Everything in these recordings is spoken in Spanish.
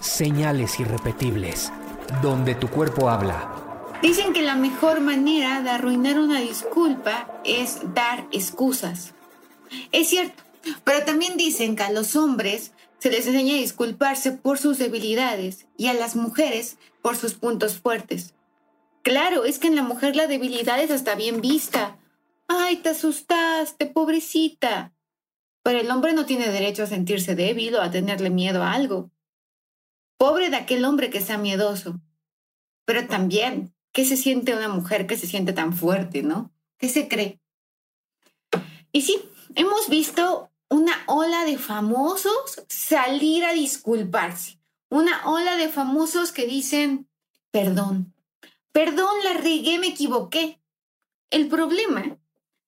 Señales irrepetibles, donde tu cuerpo habla. Dicen que la mejor manera de arruinar una disculpa es dar excusas. Es cierto, pero también dicen que a los hombres se les enseña a disculparse por sus debilidades y a las mujeres por sus puntos fuertes. Claro, es que en la mujer la debilidad es hasta bien vista. Ay, te asustaste, pobrecita. Pero el hombre no tiene derecho a sentirse débil o a tenerle miedo a algo. Pobre de aquel hombre que sea miedoso. Pero también, ¿qué se siente una mujer que se siente tan fuerte, no? ¿Qué se cree? Y sí, hemos visto una ola de famosos salir a disculparse. Una ola de famosos que dicen, perdón, perdón, la regué, me equivoqué. El problema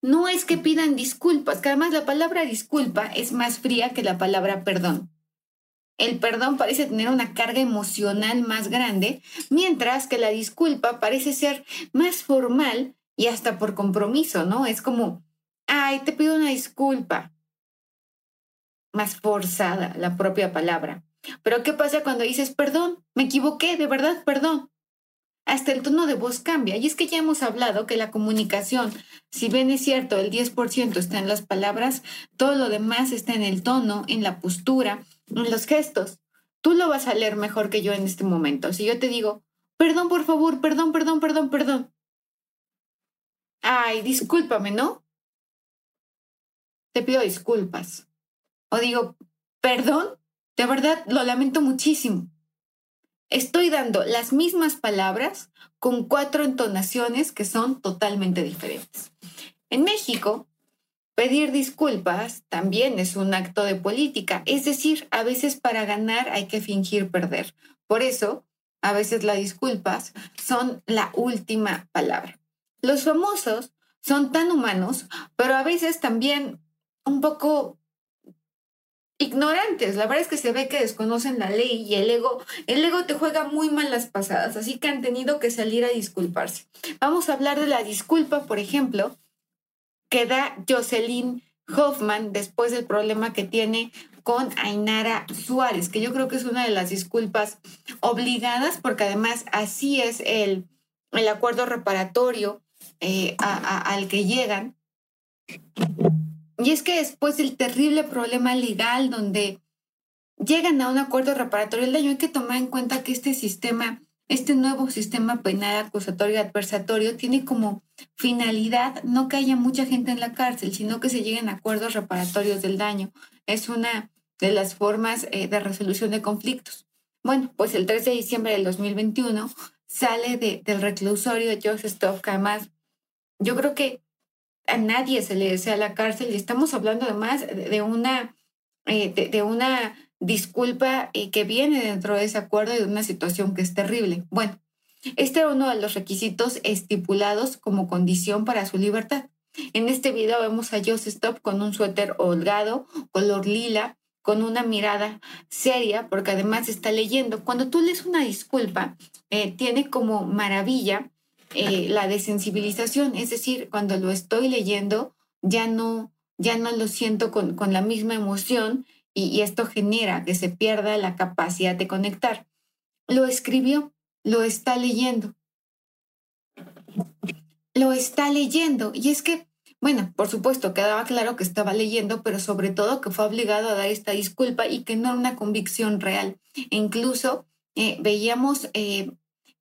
no es que pidan disculpas, que además la palabra disculpa es más fría que la palabra perdón el perdón parece tener una carga emocional más grande, mientras que la disculpa parece ser más formal y hasta por compromiso, ¿no? Es como, ay, te pido una disculpa. Más forzada la propia palabra. Pero ¿qué pasa cuando dices, perdón, me equivoqué, de verdad, perdón? hasta el tono de voz cambia. Y es que ya hemos hablado que la comunicación, si bien es cierto, el 10% está en las palabras, todo lo demás está en el tono, en la postura, en los gestos. Tú lo vas a leer mejor que yo en este momento. Si yo te digo, perdón, por favor, perdón, perdón, perdón, perdón. Ay, discúlpame, ¿no? Te pido disculpas. O digo, perdón, de verdad lo lamento muchísimo. Estoy dando las mismas palabras con cuatro entonaciones que son totalmente diferentes. En México, pedir disculpas también es un acto de política, es decir, a veces para ganar hay que fingir perder. Por eso, a veces las disculpas son la última palabra. Los famosos son tan humanos, pero a veces también un poco ignorantes. La verdad es que se ve que desconocen la ley y el ego, el ego te juega muy mal las pasadas, así que han tenido que salir a disculparse. Vamos a hablar de la disculpa, por ejemplo, que da Jocelyn Hoffman después del problema que tiene con Ainara Suárez, que yo creo que es una de las disculpas obligadas, porque además así es el, el acuerdo reparatorio eh, al que llegan. Y es que después del terrible problema legal donde llegan a un acuerdo reparatorio del daño, hay que tomar en cuenta que este sistema, este nuevo sistema penal acusatorio y adversatorio tiene como finalidad no que haya mucha gente en la cárcel, sino que se lleguen a acuerdos reparatorios del daño. Es una de las formas eh, de resolución de conflictos. Bueno, pues el 3 de diciembre del 2021 sale del reclusorio Joseph Stoff, además yo creo que a nadie se le desea la cárcel y estamos hablando además de una, eh, de, una disculpa eh, que viene dentro de ese acuerdo y de una situación que es terrible. Bueno, este era uno de los requisitos estipulados como condición para su libertad. En este video vemos a Joseph Stop con un suéter holgado, color lila, con una mirada seria, porque además está leyendo. Cuando tú lees una disculpa, eh, tiene como maravilla eh, la desensibilización, es decir, cuando lo estoy leyendo ya no, ya no lo siento con, con la misma emoción y, esto genera que se pierda la capacidad de conectar. Lo escribió, lo está leyendo. Lo está leyendo. Y es que, bueno, por supuesto, quedaba claro que estaba leyendo, pero sobre todo que fue obligado a dar esta disculpa y que no era una convicción real. E incluso eh, veíamos eh,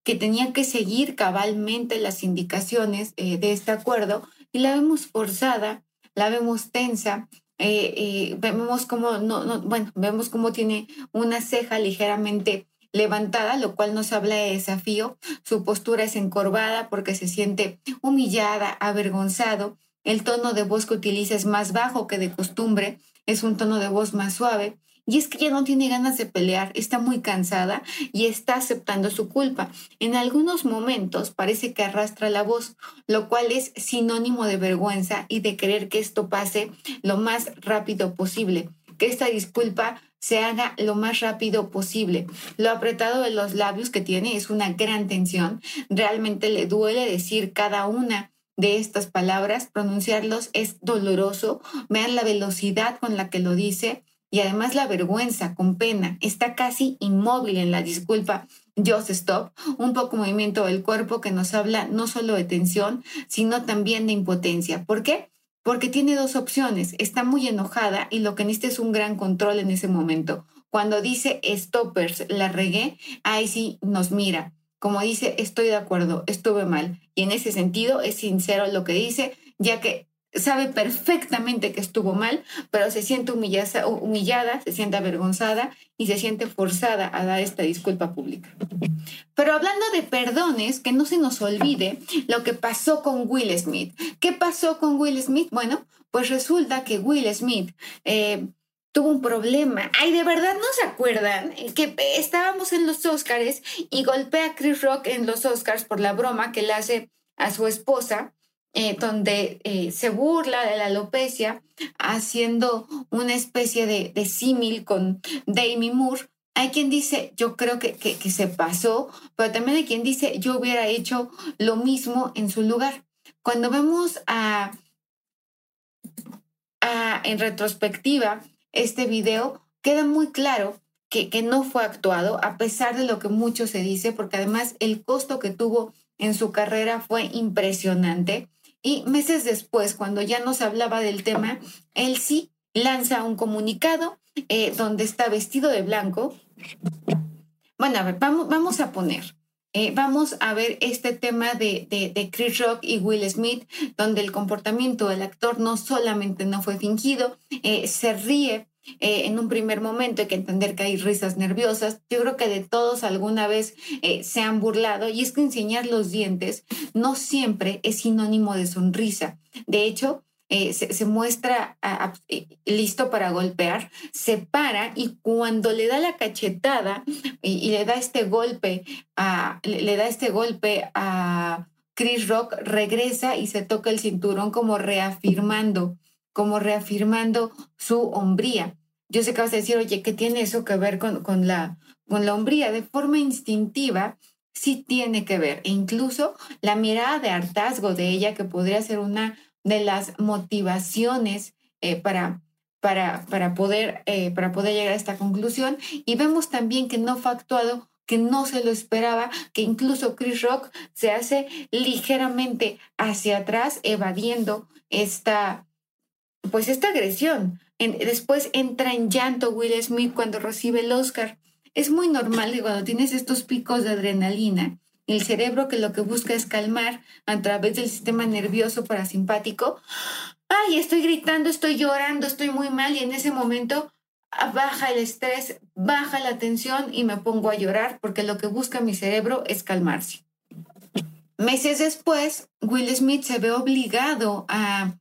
que tenía que seguir cabalmente las indicaciones eh, de este acuerdo y la vemos forzada, la vemos tensa, eh, eh, vemos como no, no, bueno, vemos cómo tiene una ceja ligeramente levantada, lo cual nos habla de desafío. Su postura es encorvada porque se siente humillada, avergonzado. El tono de voz que utiliza es más bajo que de costumbre, es un tono de voz más suave. Y es que ella no tiene ganas de pelear, está muy cansada y está aceptando su culpa. En algunos momentos parece que arrastra la voz, lo cual es sinónimo de vergüenza y de querer que esto pase lo más rápido posible, que esta disculpa se haga lo más rápido posible. Lo apretado de los labios que tiene es una gran tensión. Realmente le duele decir cada una de estas palabras, pronunciarlos es doloroso. Vean la velocidad con la que lo dice y además la vergüenza, con pena, está casi inmóvil en la disculpa. Just stop, un poco movimiento del cuerpo que nos habla no solo de tensión, sino también de impotencia. ¿Por qué? Porque tiene dos opciones. Está muy enojada y lo que necesita es un gran control en ese momento. Cuando dice stoppers, la regué, ahí sí nos mira. Como dice, estoy de acuerdo, estuve mal. Y en ese sentido es sincero lo que dice, ya que sabe perfectamente que estuvo mal, pero se siente humillada, humillada, se siente avergonzada y se siente forzada a dar esta disculpa pública. Pero hablando de perdones, que no se nos olvide lo que pasó con Will Smith. ¿Qué pasó con Will Smith? Bueno, pues resulta que Will Smith... Eh, tuvo un problema. Ay, de verdad no se acuerdan que estábamos en los Oscars y golpea a Chris Rock en los Oscars por la broma que le hace a su esposa eh, donde eh, se burla de la alopecia, haciendo una especie de, de símil con Demi Moore. Hay quien dice, yo creo que, que, se pasó, pero también hay quien dice, yo hubiera hecho lo mismo en su lugar. Cuando vemos a, a en retrospectiva este video, queda muy claro que, que, no fue actuado, a pesar de lo que mucho se dice, porque además el costo que tuvo en su carrera fue impresionante. Y meses después, cuando ya nos hablaba del tema, él sí lanza un comunicado eh, donde está vestido de blanco. Bueno, a ver, vamos, a poner. Eh, vamos a ver este tema de, de, Chris Rock y Will Smith, donde el comportamiento del actor no solamente no fue fingido, eh, se ríe eh, en un primer momento hay que entender que hay risas nerviosas. Yo creo que de todos alguna vez eh, se han burlado y es que enseñar los dientes no siempre es sinónimo de sonrisa. De hecho, eh, se, muestra listo para golpear, se para y cuando le da la cachetada y, le da este golpe a, le da este golpe a Chris Rock, regresa y se toca el cinturón como reafirmando como reafirmando su hombría. Yo sé que vas a decir, oye, ¿qué tiene eso que ver con, con, la, con la hombría? De forma instintiva, sí tiene que ver. E incluso la mirada de hartazgo de ella, que podría ser una de las motivaciones eh, para, para, para, poder, eh, para poder llegar a esta conclusión. Y vemos también que no fue actuado que no se lo esperaba, que incluso Chris Rock se hace ligeramente hacia atrás, evadiendo esta, pues esta agresión. después entra en llanto Will Smith cuando recibe el Oscar. Es muy normal que cuando tienes estos picos de adrenalina, el cerebro que lo que busca es calmar a través del sistema nervioso parasimpático. Ay, estoy gritando, estoy llorando, estoy muy mal y en ese momento ah, baja el estrés, baja la tensión y me pongo a llorar porque lo que busca mi cerebro es calmarse. Meses después, Will Smith se ve obligado a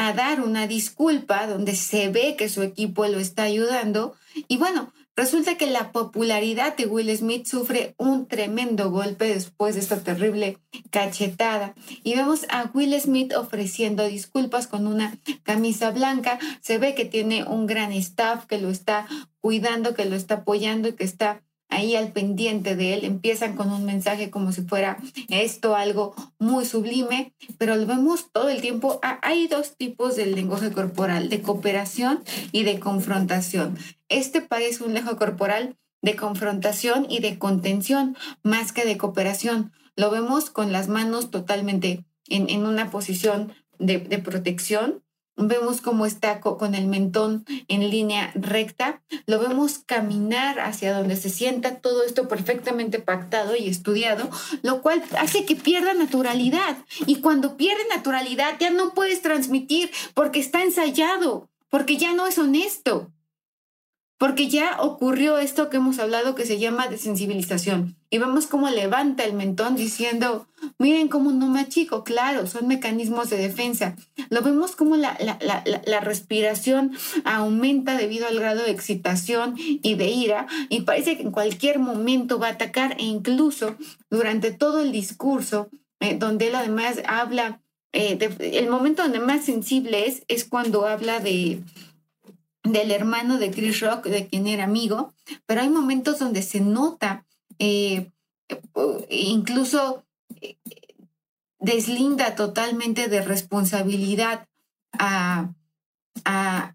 a dar una disculpa donde se ve que su equipo lo está ayudando. Y bueno, resulta que la popularidad de Will Smith sufre un tremendo golpe después de esta terrible cachetada. Y vemos a Will Smith ofreciendo disculpas con una camisa blanca. Se ve que tiene un gran staff que lo está cuidando, que lo está apoyando y que está ahí al pendiente de él, empiezan con un mensaje como si fuera esto algo muy sublime, pero lo vemos todo el tiempo. Hay dos tipos de lenguaje corporal, de cooperación y de confrontación. Este parece un lenguaje corporal de confrontación y de contención más que de cooperación. Lo vemos con las manos totalmente en, una posición de, de protección, vemos cómo está con el mentón en línea recta, lo vemos caminar hacia donde se sienta todo esto perfectamente pactado y estudiado, lo cual hace que pierda naturalidad. Y cuando pierde naturalidad ya no puedes transmitir porque está ensayado, porque ya no es honesto. Porque ya ocurrió esto que hemos hablado que se llama desensibilización. Y vemos cómo levanta el mentón diciendo, miren cómo no me achico, claro, son mecanismos de defensa. Lo vemos como la, la, respiración aumenta debido al grado de excitación y de ira y parece que en cualquier momento va a atacar e incluso durante todo el discurso, eh, donde él además habla, eh, el momento donde más sensible es, es cuando habla de del hermano de Chris Rock, de quien era amigo, pero hay momentos donde se nota, eh, incluso eh, deslinda totalmente de responsabilidad a, a,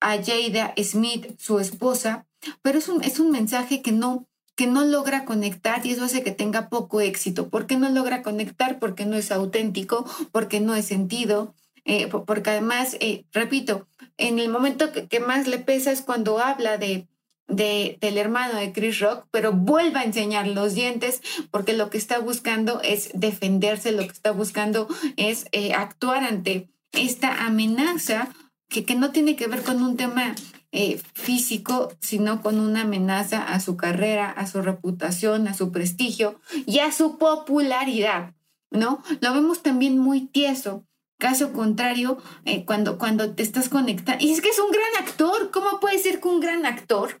Jada Smith, su esposa, pero es un, es un mensaje que no, que no logra conectar y eso hace que tenga poco éxito. ¿Por qué no logra conectar? Porque no es auténtico, porque no es sentido, eh, porque además, repito, en el momento que, más le pesa es cuando habla de, del hermano de Chris Rock, pero vuelve a enseñar los dientes porque lo que está buscando es defenderse, lo que está buscando es eh, actuar ante esta amenaza que, que, no tiene que ver con un tema eh, físico, sino con una amenaza a su carrera, a su reputación, a su prestigio y a su popularidad, ¿no? Lo vemos también muy tieso Caso contrario, eh, cuando, cuando te estás conectando, y es que es un gran actor, ¿cómo puede ser que un gran actor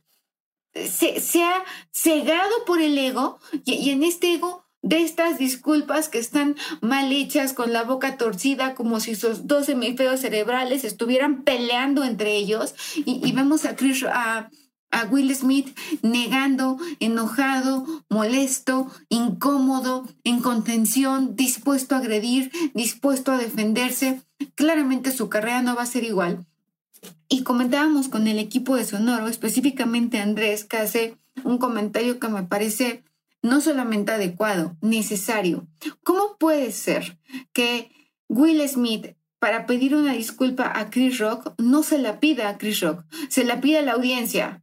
se, sea cegado por el ego y, en este ego de estas disculpas que están mal hechas con la boca torcida como si sus dos hemisferios cerebrales estuvieran peleando entre ellos y, y vemos a Chris a, a Will Smith negando, enojado, molesto, incómodo, en contención, dispuesto a agredir, dispuesto a defenderse. Claramente su carrera no va a ser igual. Y comentábamos con el equipo de Sonoro, específicamente Andrés, que hace un comentario que me parece no solamente adecuado, necesario. ¿Cómo puede ser que Will Smith para pedir una disculpa a Chris Rock no se la pida a Chris Rock, se la pide a la audiencia,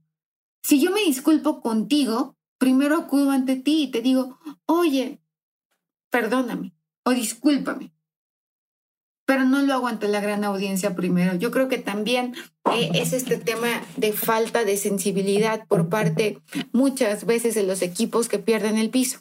si yo me disculpo contigo, primero acudo ante ti y te digo, oye, perdóname o discúlpame. Pero no lo hago ante la gran audiencia primero. Yo creo que también eh, es este tema de falta de sensibilidad por parte muchas veces de los equipos que pierden el piso.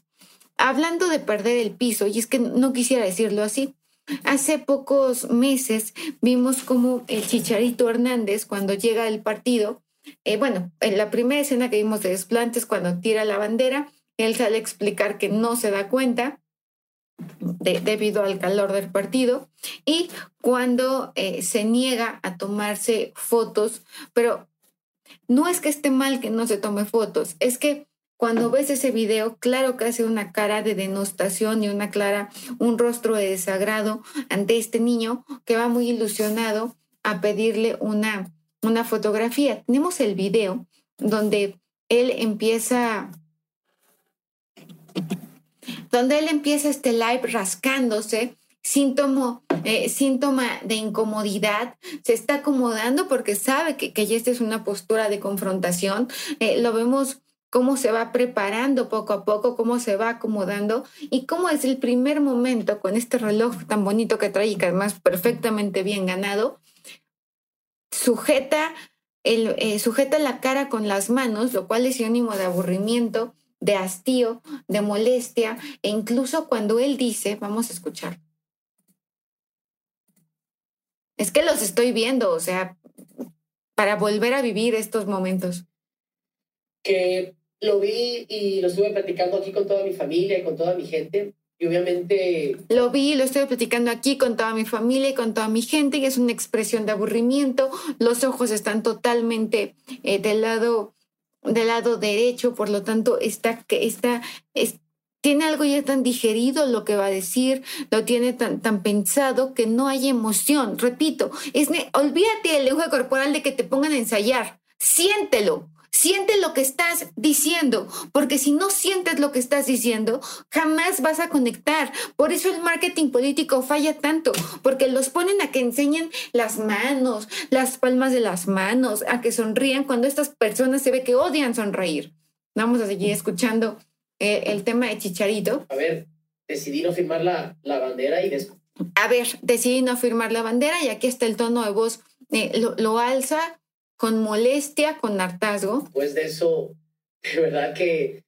Hablando de perder el piso, y es que no quisiera decirlo así, Hace pocos meses vimos como el Chicharito Hernández, cuando llega al partido, eh, bueno, en la primera escena que vimos de desplantes, cuando tira la bandera, él sale a explicar que no se da cuenta debido al calor del partido y cuando eh, se niega a tomarse fotos, pero no es que esté mal que no se tome fotos, es que cuando ves ese video, claro que hace una cara de denostación y una clara, un rostro de desagrado ante este niño que va muy ilusionado a pedirle una una fotografía. Tenemos el video donde él empieza donde él empieza este live rascándose, síntoma, eh, síntoma de incomodidad, se está acomodando porque sabe que, que ya esta es una postura de confrontación. Eh, lo vemos cómo se va preparando poco a poco, cómo se va acomodando y cómo es el primer momento con este reloj tan bonito que trae y que además perfectamente bien ganado, sujeta, el, eh, sujeta la cara con las manos, lo cual es sinónimo de aburrimiento, de hastío, de molestia, e incluso cuando él dice, vamos a escuchar, es que los estoy viendo, o sea, para volver a vivir estos momentos. Que lo vi y lo estuve platicando aquí con toda mi familia y con toda mi gente. Y obviamente... Lo vi, lo estoy platicando aquí con toda mi familia y con toda mi gente y es una expresión de aburrimiento. Los ojos están totalmente eh, del, lado, del lado derecho, por lo tanto está, está, tiene algo ya tan digerido lo que va a decir, lo tiene tan, tan pensado que no hay emoción. Repito, es, olvídate del lenguaje corporal de que te pongan a ensayar. Siéntelo, Siente lo que estás diciendo, porque si no sientes lo que estás diciendo, jamás vas a conectar. Por eso el marketing político falla tanto, porque los ponen a que enseñen las manos, las palmas de las manos, a que sonrían cuando estas personas se ve que odian sonreír. Vamos a seguir escuchando eh, el tema de Chicharito. A ver, decidí no firmar la, bandera y... A ver, decidí no firmar la bandera y aquí está el tono de voz, eh, lo alza con molestia, con hartazgo. Pues de eso, de verdad que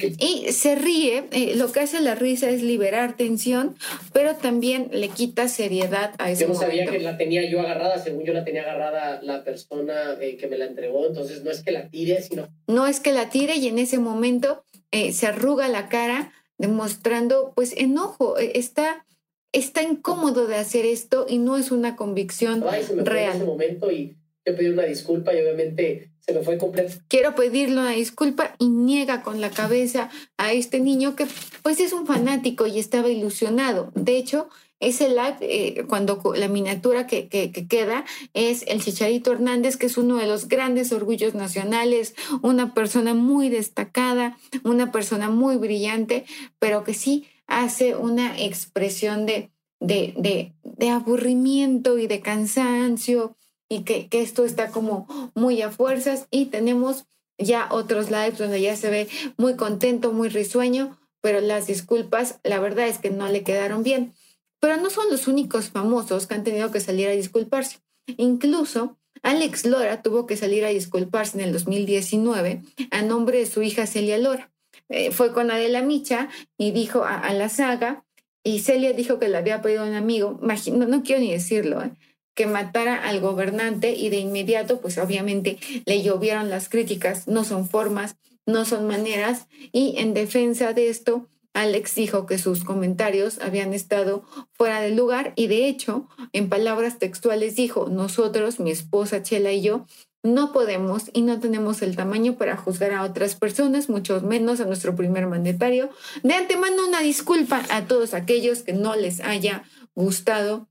y se ríe, eh, lo que hace la risa es liberar tensión, pero también le quita seriedad a ese Yo no sabía que la tenía yo agarrada, según yo la tenía agarrada la persona eh, que me la entregó, entonces no es que la tire, sino... No es que la tire y en ese momento eh, se arruga la cara demostrando pues enojo, está, está incómodo de hacer esto y no es una convicción real. En ese momento y yo pedí una disculpa y obviamente se me fue completo. Quiero pedirle una disculpa y niega con la cabeza a este niño que pues es un fanático y estaba ilusionado. De hecho, ese live, eh, cuando la miniatura que, que, queda es el Chicharito Hernández, que es uno de los grandes orgullos nacionales, una persona muy destacada, una persona muy brillante, pero que sí hace una expresión de, de, de, de aburrimiento y de cansancio y que, que esto está como muy a fuerzas y tenemos ya otros lives donde ya se ve muy contento, muy risueño, pero las disculpas, la verdad es que no le quedaron bien. Pero no son los únicos famosos que han tenido que salir a disculparse. Incluso Alex Lora tuvo que salir a disculparse en el 2019 a nombre de su hija Celia Lora. Eh, fue con Adela Micha y dijo a, la saga, y Celia dijo que le había pedido a un amigo, no, no quiero ni decirlo, ¿eh? Que matara al gobernante y de inmediato, pues obviamente le llovieron las críticas, no son formas, no son maneras, y en defensa de esto, Alex dijo que sus comentarios habían estado fuera de lugar y de hecho, en palabras textuales dijo, nosotros, mi esposa Chela y yo, no podemos y no tenemos el tamaño para juzgar a otras personas, mucho menos a nuestro primer mandatario. De antemano, una disculpa a todos aquellos que no les haya gustado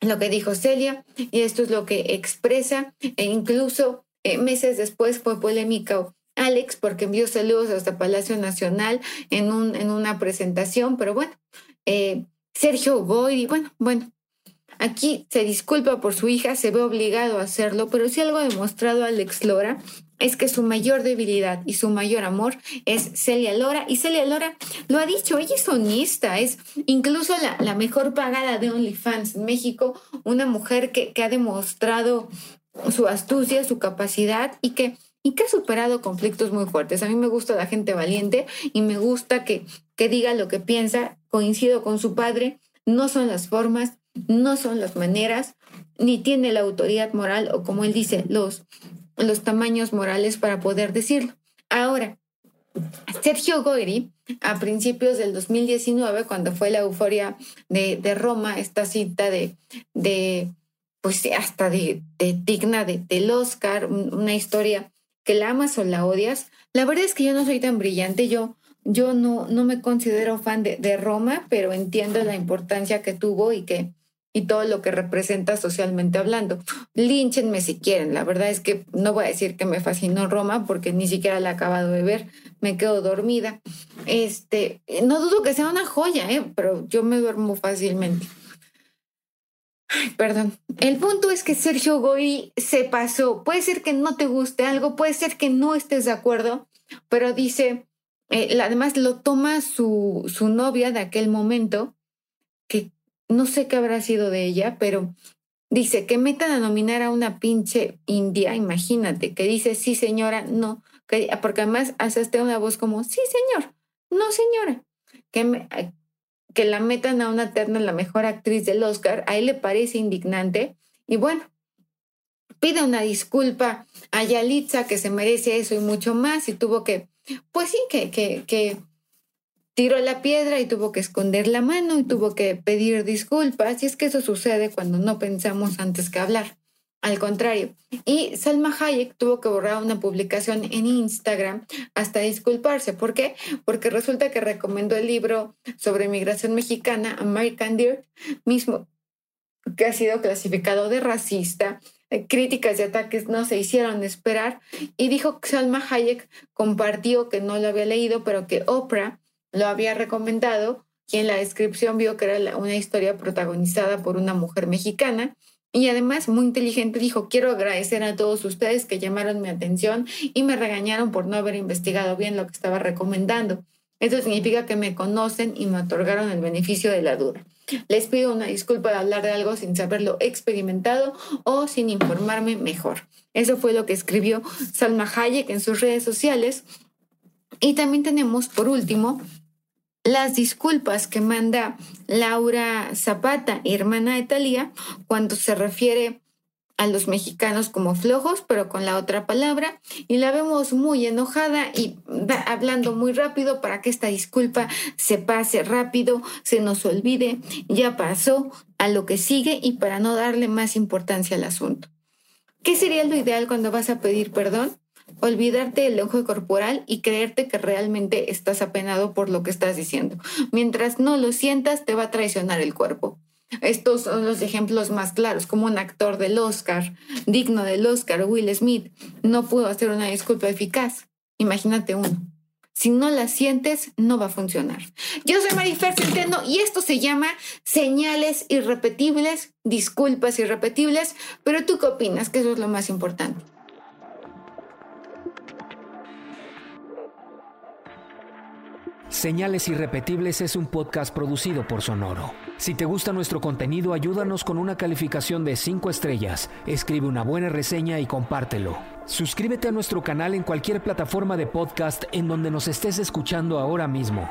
lo que dijo Celia y esto es lo que expresa e incluso eh, meses después fue polémica Alex porque envió saludos hasta Palacio Nacional en, un, en una presentación, pero bueno, eh, Sergio Goy, bueno, bueno, aquí se disculpa por su hija, se ve obligado a hacerlo, pero si algo ha demostrado Alex Lora es que su mayor debilidad y su mayor amor es Celia Lora. Y Celia Lora lo ha dicho, ella es honesta, es incluso la, mejor pagada de OnlyFans en México, una mujer que, ha demostrado su astucia, su capacidad y que, y que ha superado conflictos muy fuertes. A mí me gusta la gente valiente y me gusta que, que diga lo que piensa. Coincido con su padre, no son las formas, no son las maneras, ni tiene la autoridad moral o como él dice, los los tamaños morales para poder decirlo. Ahora, Sergio Goyri, a principios del 2019, cuando fue la euforia de, Roma, esta cita de, de pues hasta de, digna de, del Oscar, una historia que la amas o la odias. La verdad es que yo no soy tan brillante, yo, yo no, no me considero fan de, de Roma, pero entiendo la importancia que tuvo y que y todo lo que representa socialmente hablando. Línchenme si quieren. La verdad es que no voy a decir que me fascinó Roma porque ni siquiera la he acabado de ver. Me quedo dormida. Este, no dudo que sea una joya, ¿eh? pero yo me duermo fácilmente. perdón. El punto es que Sergio Goy se pasó. Puede ser que no te guste algo, puede ser que no estés de acuerdo, pero dice, eh, además lo toma su, su novia de aquel momento, que no sé qué habrá sido de ella, pero dice que metan a nominar a una pinche india, imagínate, que dice sí señora, no, porque además hace una voz como sí señor, no señora, que, que la metan a una terna la mejor actriz del Oscar, a él le parece indignante. Y bueno, pide una disculpa a Yalitza que se merece eso y mucho más y tuvo que, pues sí, que, que, que tiró la piedra y tuvo que esconder la mano y tuvo que pedir disculpas. Y es que eso sucede cuando no pensamos antes que hablar. Al contrario. Y Salma Hayek tuvo que borrar una publicación en Instagram hasta disculparse. ¿Por qué? Porque resulta que recomendó el libro sobre migración mexicana, American Dirt, mismo que ha sido clasificado de racista. Críticas y ataques no se hicieron esperar y dijo que Salma Hayek compartió que no lo había leído, pero que Oprah lo había recomendado y en la descripción vio que era una historia protagonizada por una mujer mexicana. Y además, muy inteligente, dijo, quiero agradecer a todos ustedes que llamaron mi atención y me regañaron por no haber investigado bien lo que estaba recomendando. Eso significa que me conocen y me otorgaron el beneficio de la duda. Les pido una disculpa de hablar de algo sin saberlo experimentado o sin informarme mejor. Eso fue lo que escribió Salma Hayek en sus redes sociales. Y también tenemos, por último, las disculpas que manda Laura Zapata, hermana de Talía, cuando se refiere a los mexicanos como flojos, pero con la otra palabra, y la vemos muy enojada y hablando muy rápido para que esta disculpa se pase rápido, se nos olvide, ya pasó a lo que sigue y para no darle más importancia al asunto. ¿Qué sería lo ideal cuando vas a pedir perdón? Olvidarte del ojo corporal y creerte que realmente estás apenado por lo que estás diciendo. Mientras no lo sientas, te va a traicionar el cuerpo. Estos son los ejemplos más claros, como un actor del Oscar, digno del Oscar, Will Smith, no pudo hacer una disculpa eficaz. Imagínate uno. Si no la sientes, no va a funcionar. Yo soy Marifer Centeno y esto se llama señales irrepetibles, disculpas irrepetibles, pero tú qué opinas, que eso es lo más importante. Señales Irrepetibles es un podcast producido por Sonoro. Si te gusta nuestro contenido, ayúdanos con una calificación de 5 estrellas, escribe una buena reseña y compártelo. Suscríbete a nuestro canal en cualquier plataforma de podcast en donde nos estés escuchando ahora mismo.